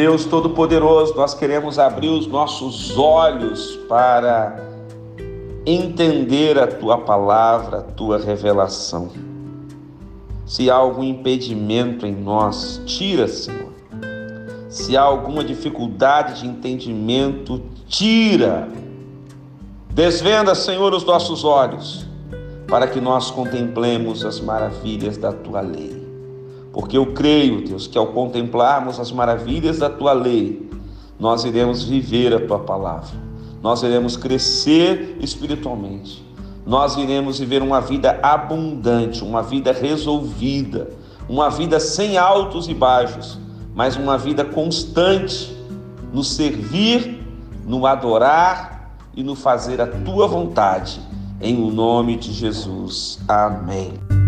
Deus Todo-Poderoso, nós queremos abrir os nossos olhos para entender a tua palavra, a tua revelação. Se há algum impedimento em nós, tira, Senhor. Se há alguma dificuldade de entendimento, tira. Desvenda, Senhor, os nossos olhos, para que nós contemplemos as maravilhas da tua lei. Porque eu creio, Deus, que ao contemplarmos as maravilhas da tua lei, nós iremos viver a tua palavra, nós iremos crescer espiritualmente, nós iremos viver uma vida abundante, uma vida resolvida, uma vida sem altos e baixos, mas uma vida constante no servir, no adorar e no fazer a tua vontade. Em o nome de Jesus. Amém.